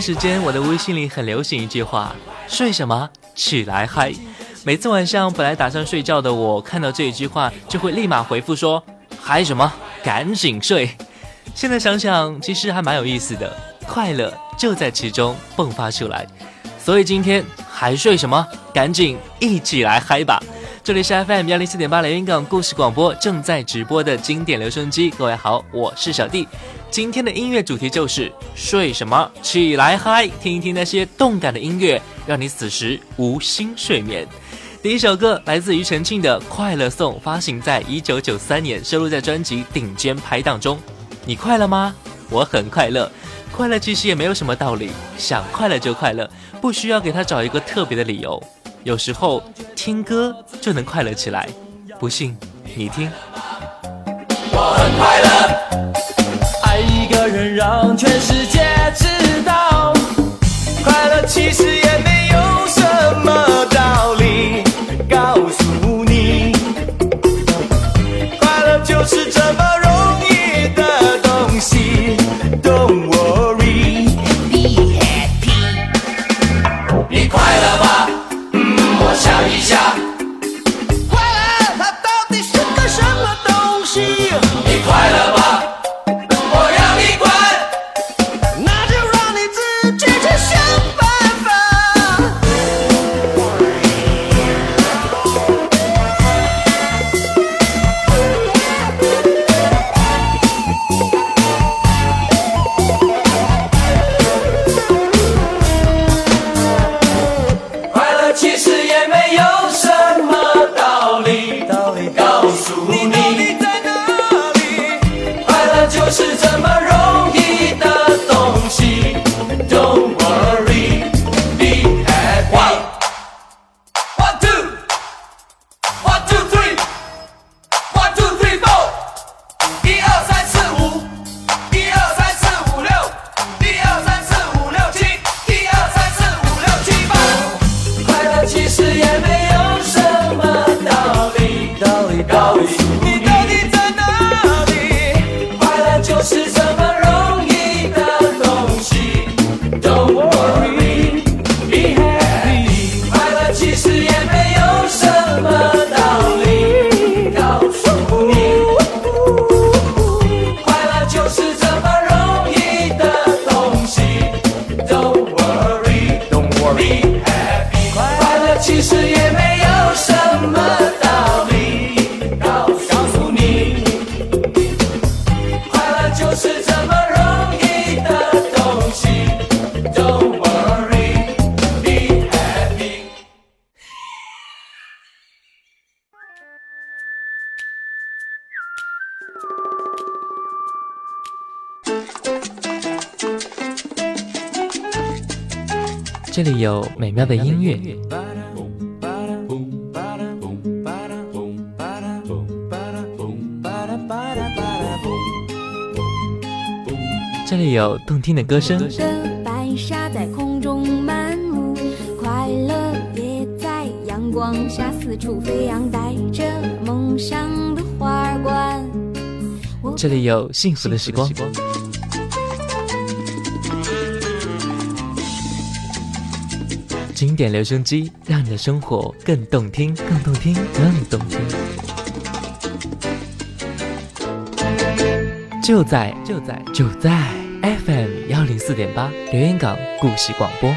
时间，我的微信里很流行一句话：“睡什么，起来嗨。”每次晚上本来打算睡觉的我，看到这一句话，就会立马回复说：“嗨什么，赶紧睡。”现在想想，其实还蛮有意思的，快乐就在其中迸发出来。所以今天还睡什么？赶紧一起来嗨吧！这里是 FM 幺零四点八连云港故事广播正在直播的经典留声机。各位好，我是小弟。今天的音乐主题就是睡什么起来嗨，听一听那些动感的音乐，让你此时无心睡眠。第一首歌来自庾澄庆的《快乐颂》，发行在1993年，收录在专辑《顶尖拍档》中。你快乐吗？我很快乐。快乐其实也没有什么道理，想快乐就快乐，不需要给他找一个特别的理由。有时候听歌就能快乐起来，不信你听。我很快乐。让全世界。这里有动听的歌声，这里有幸福的时光，经典留声机让你的生活更动听，更动听，更动听，就在就在就在。FM 幺零四点八，留言港故事广播。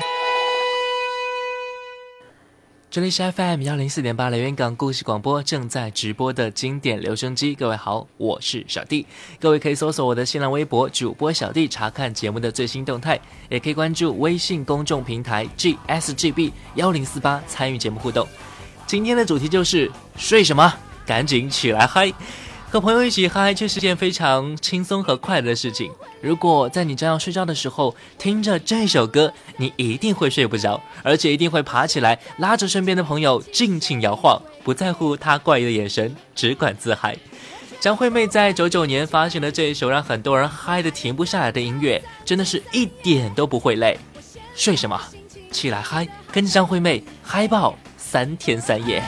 这里是 FM 幺零四点八，留言港故事广播正在直播的经典留声机。各位好，我是小弟。各位可以搜索我的新浪微博“主播小弟”，查看节目的最新动态，也可以关注微信公众平台 “GSGB 幺零四八”参与节目互动。今天的主题就是睡什么，赶紧起来嗨！和朋友一起嗨，却是件非常轻松和快乐的事情。如果在你将要睡觉的时候听着这首歌，你一定会睡不着，而且一定会爬起来，拉着身边的朋友尽情摇晃，不在乎他怪异的眼神，只管自嗨。张惠妹在九九年发行的这一首让很多人嗨得停不下来的音乐，真的是一点都不会累。睡什么？起来嗨，跟张惠妹嗨爆三天三夜！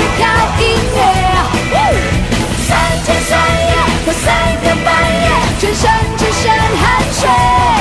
只靠音乐，三天三夜或三更半夜，全身只剩汗水。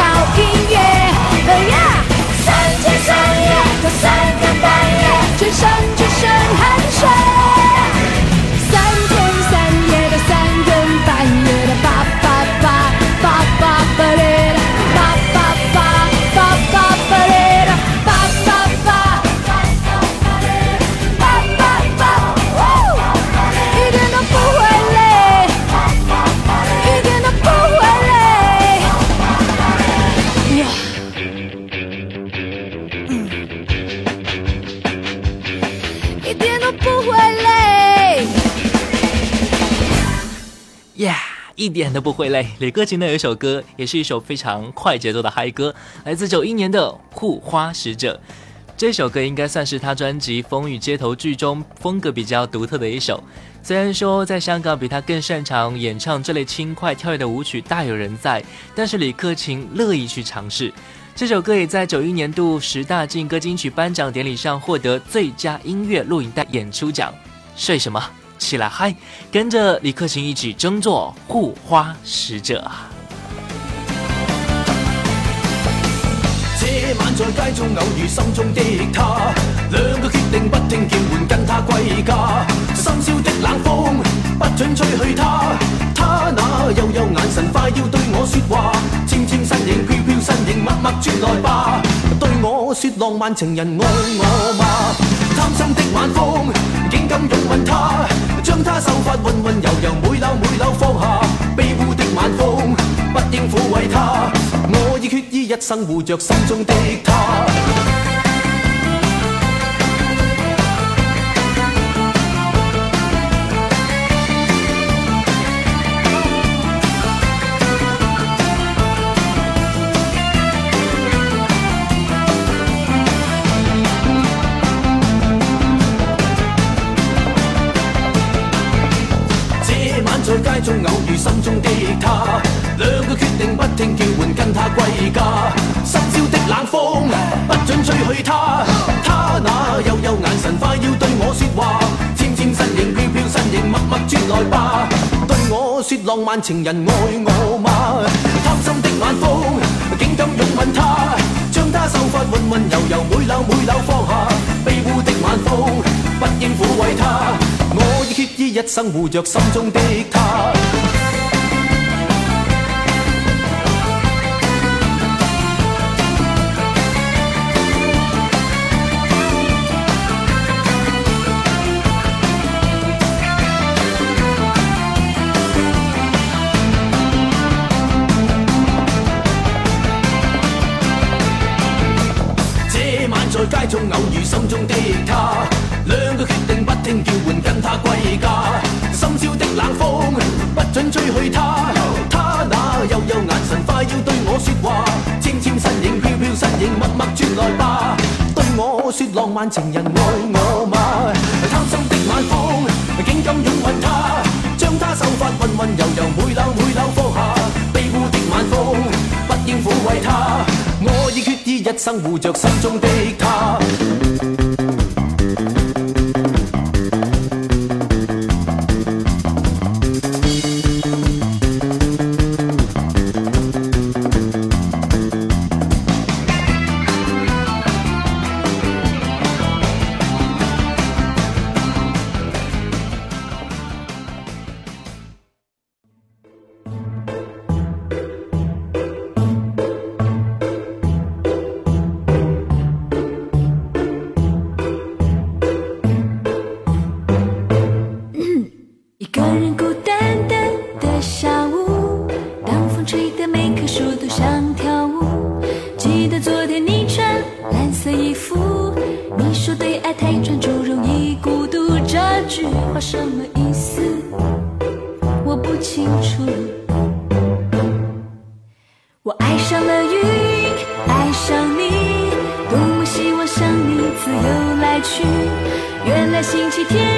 好音乐。一点都不会累。李克勤的有一首歌，也是一首非常快节奏的嗨歌，来自九一年的《护花使者》。这首歌应该算是他专辑《风雨街头》剧中风格比较独特的一首。虽然说在香港比他更擅长演唱这类轻快跳跃的舞曲大有人在，但是李克勤乐意去尝试。这首歌也在九一年度十大劲歌金曲颁奖典礼上获得最佳音乐录影带演出奖。睡什么？起来嗨跟着李克勤一起争做护花使者这晚在街中偶遇心中的她两脚决定不听叫唤跟她归家深宵的冷风不准吹去她她那幽幽眼神快要对我说话纤纤身影飘飘身影默默转来吧对我说浪漫情人爱我吗贪心的晚风竟敢拥吻她将她秀发温温柔柔每缕每缕放下，卑污的晚风不应抚慰她，我已决意一生护着心中的她。中偶遇心中的她，两个决定不听叫唤，跟她归家。深宵的冷风不准吹去她，她那幽幽眼神快要对我说话。纤纤身影飘飘身影，默默转来吧，对我说浪漫情人爱我吗？贪心的晚风竟敢拥吻她，将她秀发温温柔柔每缕每缕放下。卑污的晚风不应抚慰她。脱衣，一生护着心中的她。这晚在街中偶遇心中的她，两个决定不听叫唤。归家，深宵的冷风不准吹去她，她那幽幽眼神快要对我说话，纤纤身影飘飘身影默默转来吧，对我说浪漫情人爱我吗？贪心的晚风竟敢拥吻她，将她秀发温温柔柔每缕每缕放下，卑污的晚风不应抚慰她，我已决意一生护着心中的她。星期天。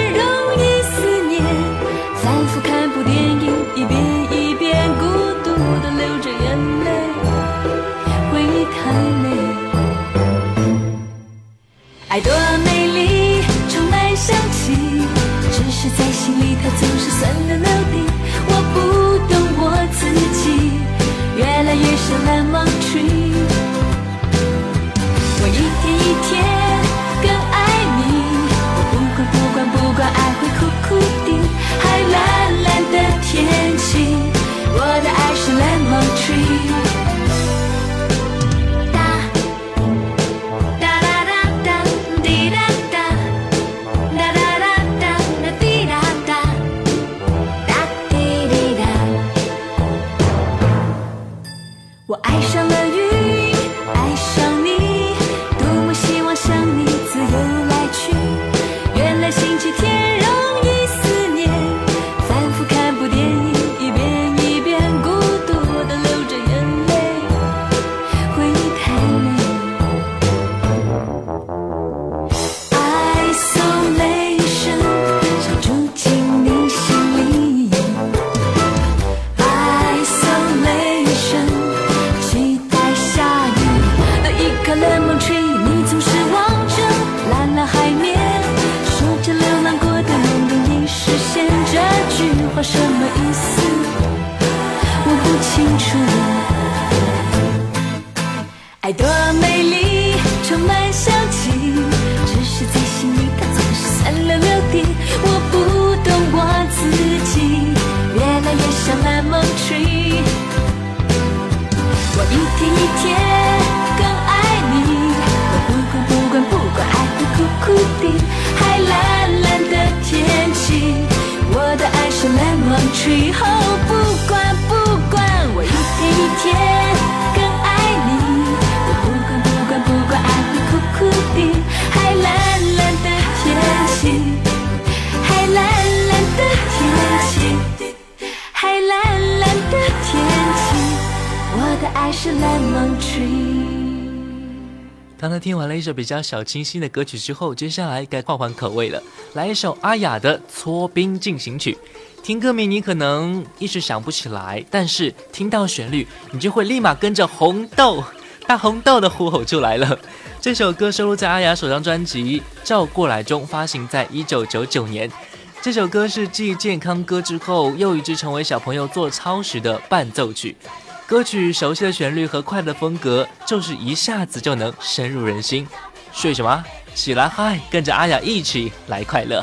比较小清新的歌曲之后，接下来该换换口味了，来一首阿雅的《搓冰进行曲》。听歌名你可能一时想不起来，但是听到旋律，你就会立马跟着红豆，大 红豆的呼吼就来了。这首歌收录在阿雅首张专辑《照过来》中，发行在一九九九年。这首歌是继健康歌之后，又一支成为小朋友做操时的伴奏曲。歌曲熟悉的旋律和快乐风格，就是一下子就能深入人心。睡什么？起来嗨，跟着阿雅一起来快乐。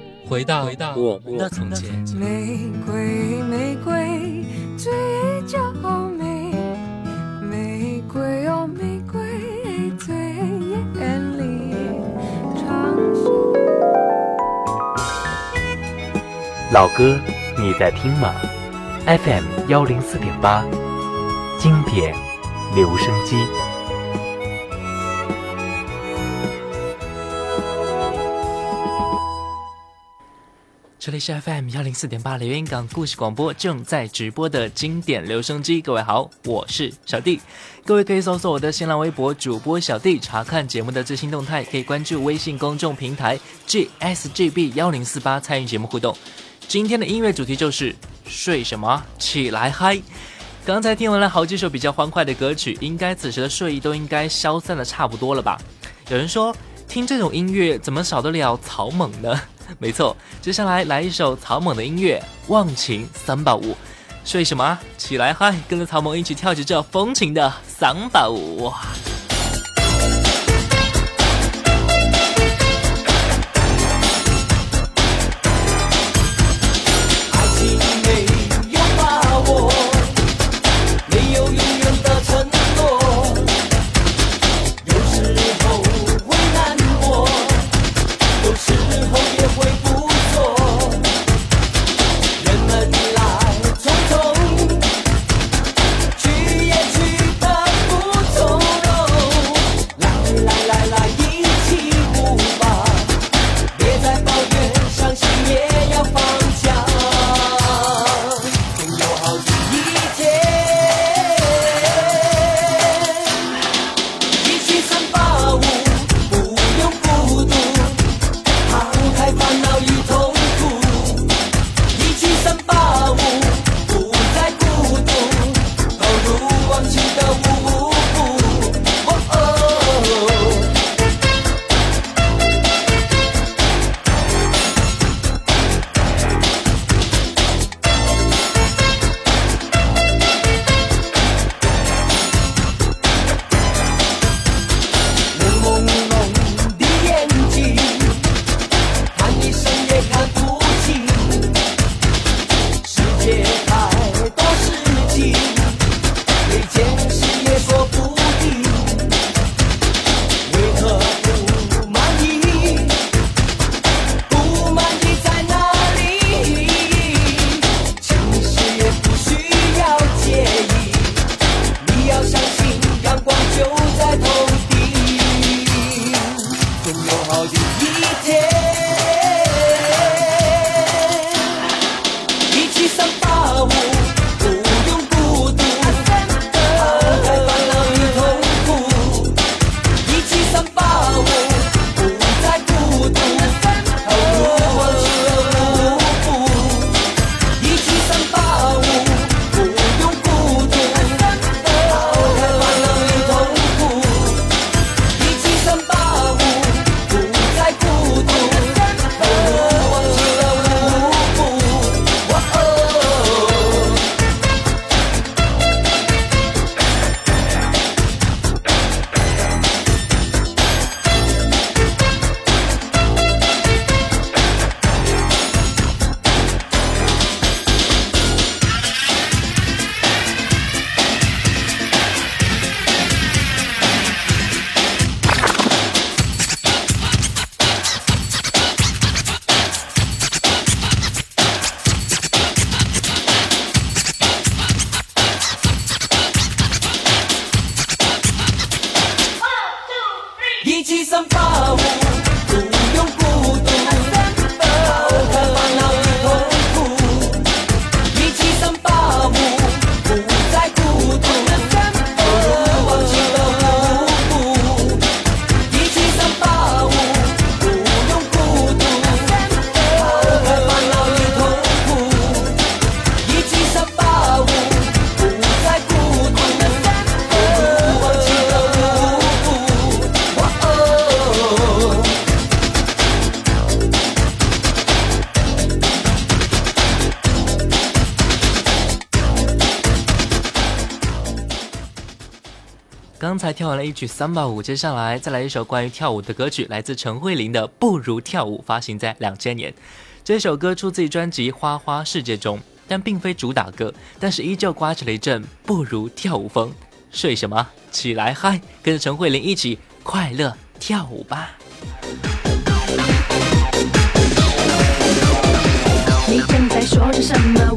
回到回到我，我从前。玫瑰，玫瑰最娇美。玫瑰，哦，玫瑰最艳丽。老歌，你在听吗？FM 幺零四点八，经典留声机。这里是 FM 幺零四点八连云港故事广播，正在直播的经典留声机。各位好，我是小弟。各位可以搜索我的新浪微博主播小弟，查看节目的最新动态。可以关注微信公众平台 GSGB 幺零四八，参与节目互动。今天的音乐主题就是睡什么起来嗨。刚才听完了好几首比较欢快的歌曲，应该此时的睡意都应该消散的差不多了吧？有人说。听这种音乐，怎么少得了草蜢呢？没错，接下来来一首草蜢的音乐《忘情三宝舞》，睡什么起来嗨，跟着草蜢一起跳起这风情的三把舞哇！去桑巴舞，接下来再来一首关于跳舞的歌曲，来自陈慧琳的《不如跳舞》，发行在两千年，这首歌出自专辑《花花世界》中，但并非主打歌，但是依旧刮起了一阵不如跳舞风。睡什么？起来嗨，跟着陈慧琳一起快乐跳舞吧！你正在说着什么？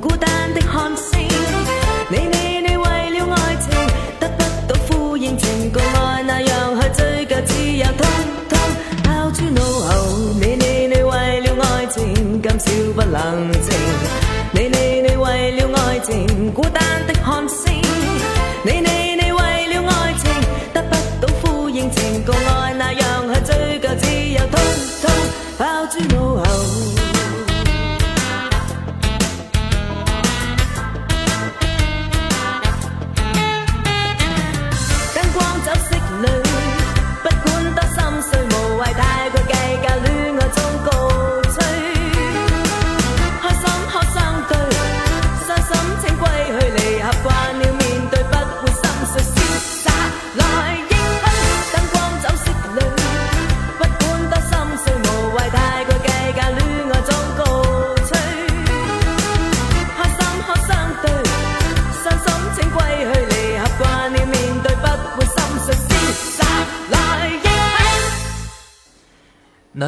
good and the den Hansen.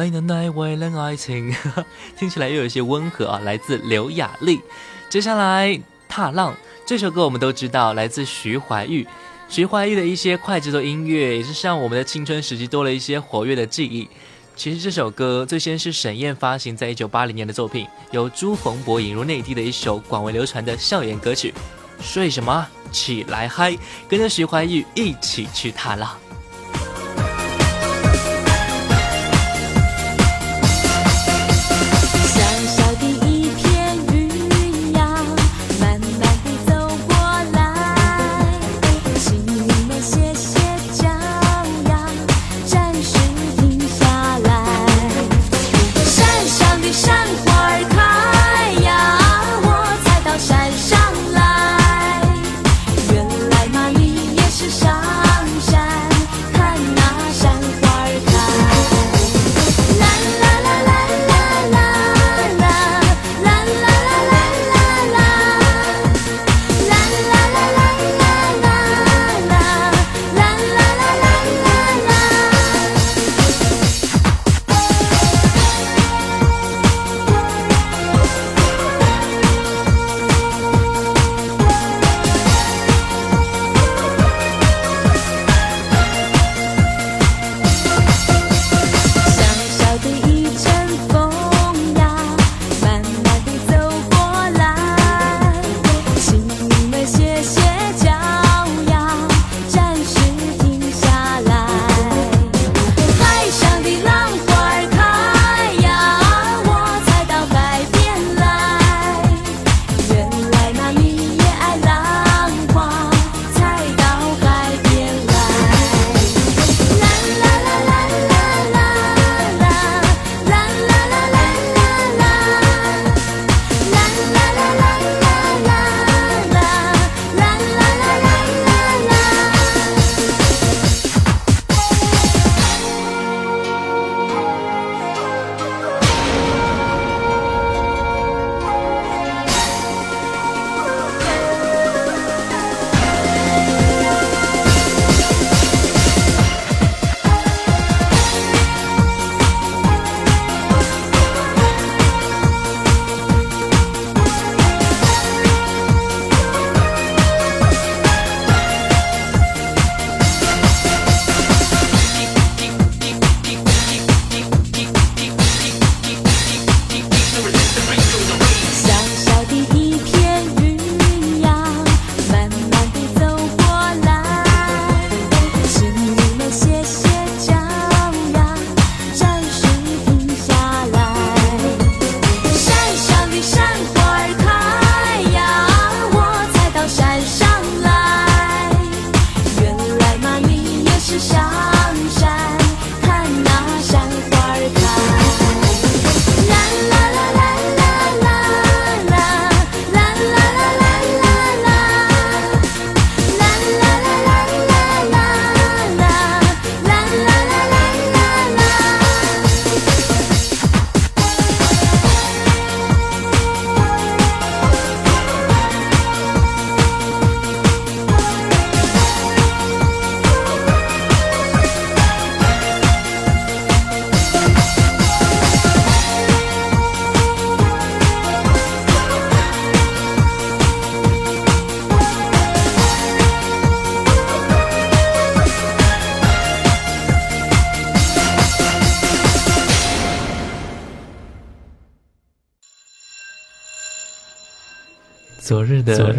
为了爱，为了爱情，听起来又有些温和啊，来自刘雅丽。接下来，踏浪这首歌我们都知道，来自徐怀钰。徐怀钰的一些快节奏音乐，也是让我们的青春时期多了一些活跃的记忆。其实这首歌最先是沈燕发行在1980年的作品，由朱逢博引入内地的一首广为流传的校园歌曲。睡什么，起来嗨，跟着徐怀钰一起去踏浪。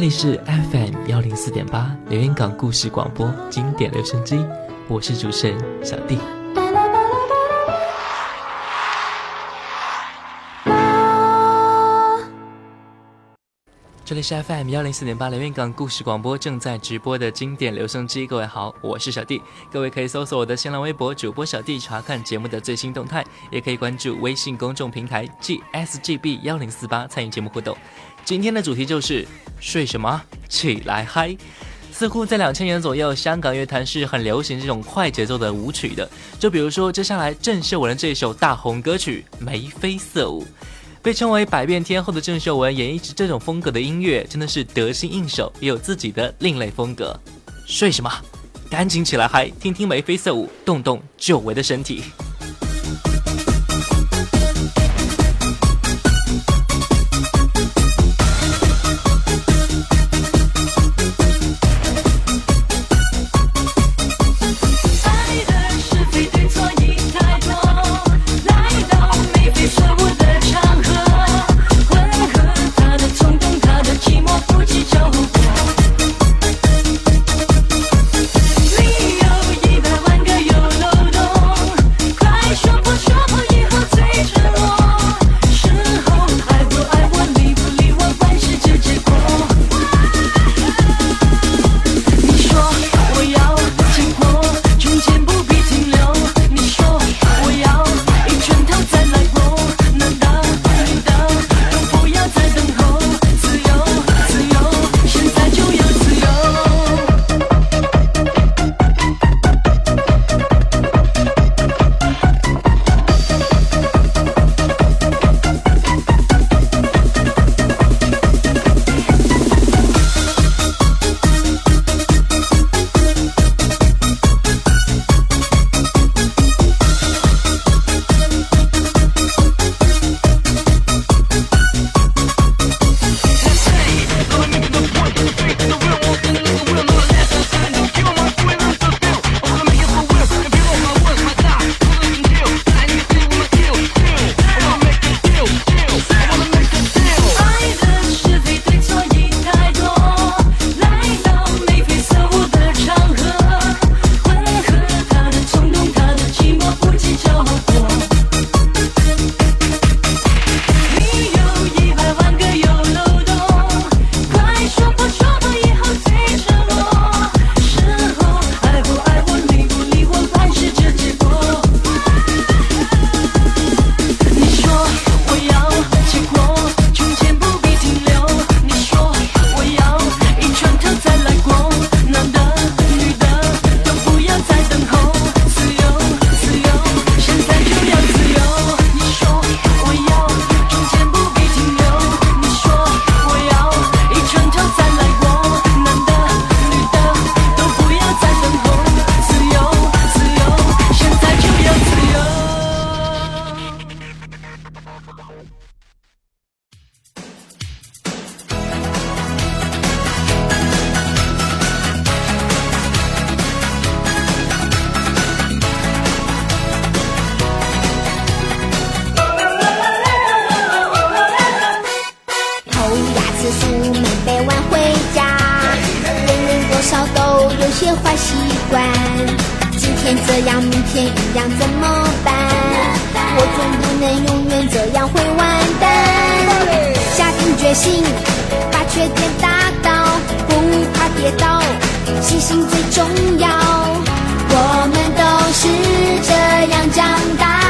这里是 FM 幺零四点八连云港故事广播经典留声机，我是主持人小弟。这里是 FM 幺零四点八连云港故事广播正在直播的经典留声机，各位好，我是小弟。各位可以搜索我的新浪微博主播小弟查看节目的最新动态，也可以关注微信公众平台 GSGB 幺零四八参与节目互动。今天的主题就是睡什么起来嗨，似乎在两千年左右，香港乐坛是很流行这种快节奏的舞曲的。就比如说，接下来郑秀文的这首大红歌曲《眉飞色舞》，被称为百变天后的郑秀文演绎起这种风格的音乐，真的是得心应手，也有自己的另类风格。睡什么，赶紧起来嗨，听听《眉飞色舞》，动动久违的身体。能永远这样会完蛋。下定决心把缺点打倒，不怕跌倒，信心最重要。我们都是这样长大。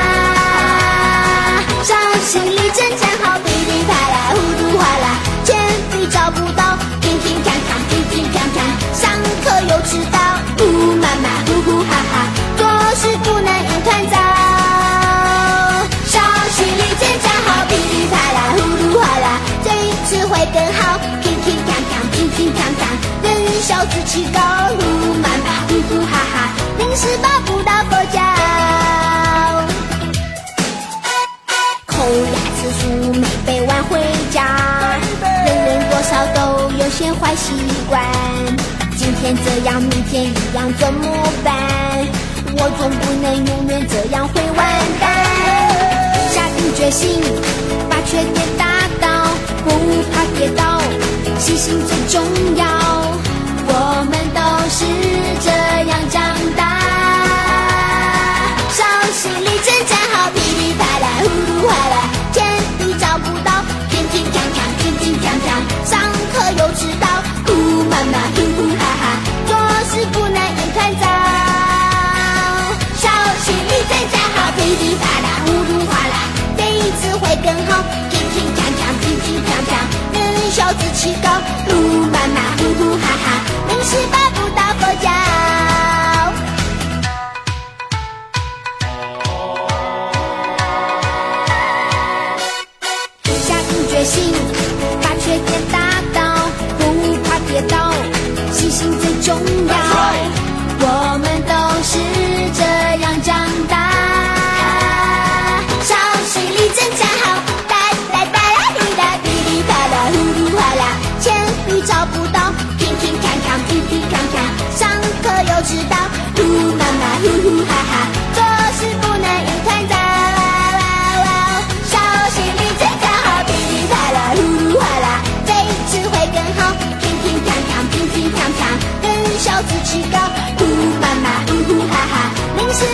上心理真强好噼利啪啦，呼噜哗啦，铅笔找不到，平平看看，平平看看，上课又迟到，呜妈妈，呼呼哈哈，做事不能一团糟。更好，平平常常，平平常常。人小志气高，漫鲁呼呼哈哈，临时抱佛脚。抠牙吃书没背完回家，人人多少都有些坏习惯。今天这样，明天一样怎么办？我总不能永远这样会完蛋。下定决心，把缺点打倒。不怕跌倒，信心最重要。我们都是这样长大。志气高，路漫漫，呼呼哈哈，能吃饱不到佛家。知道，呼妈妈，呼呼哈哈，做事不能一团糟，哇哇哇哦，小心力真好，噼里啪啦，呼噜哗啦，这次会更好，平平常常，平平常常，跟小猪吃糕，呼妈妈，呼呼哈哈，零食。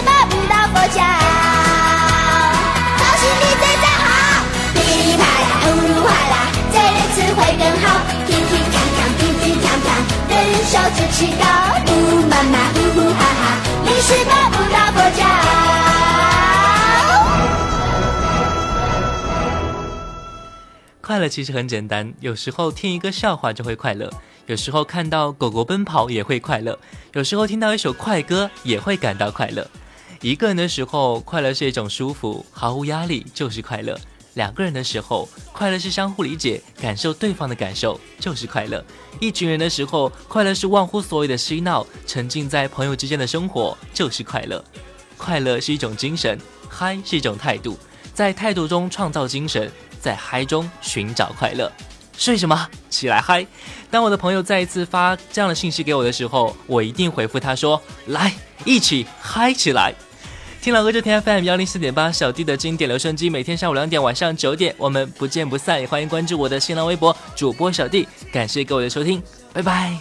手举起高，呜妈妈，呼呼哈哈，零食包不打不着。快乐其实很简单，有时候听一个笑话就会快乐，有时候看到狗狗奔跑也会快乐，有时候听到一首快歌也会感到快乐。一个人的时候，快乐是一种舒服，毫无压力就是快乐。两个人的时候，快乐是相互理解、感受对方的感受，就是快乐；一群人的时候，快乐是忘乎所以的嬉闹、沉浸在朋友之间的生活，就是快乐。快乐是一种精神，嗨是一种态度，在态度中创造精神，在嗨中寻找快乐。睡什么，起来嗨！当我的朋友再一次发这样的信息给我的时候，我一定回复他说：“来，一起嗨起来！”新郎哥，就天 FM 幺零四点八，小弟的经典留声机，每天下午两点，晚上九点，我们不见不散，也欢迎关注我的新浪微博主播小弟，感谢各位的收听，拜拜。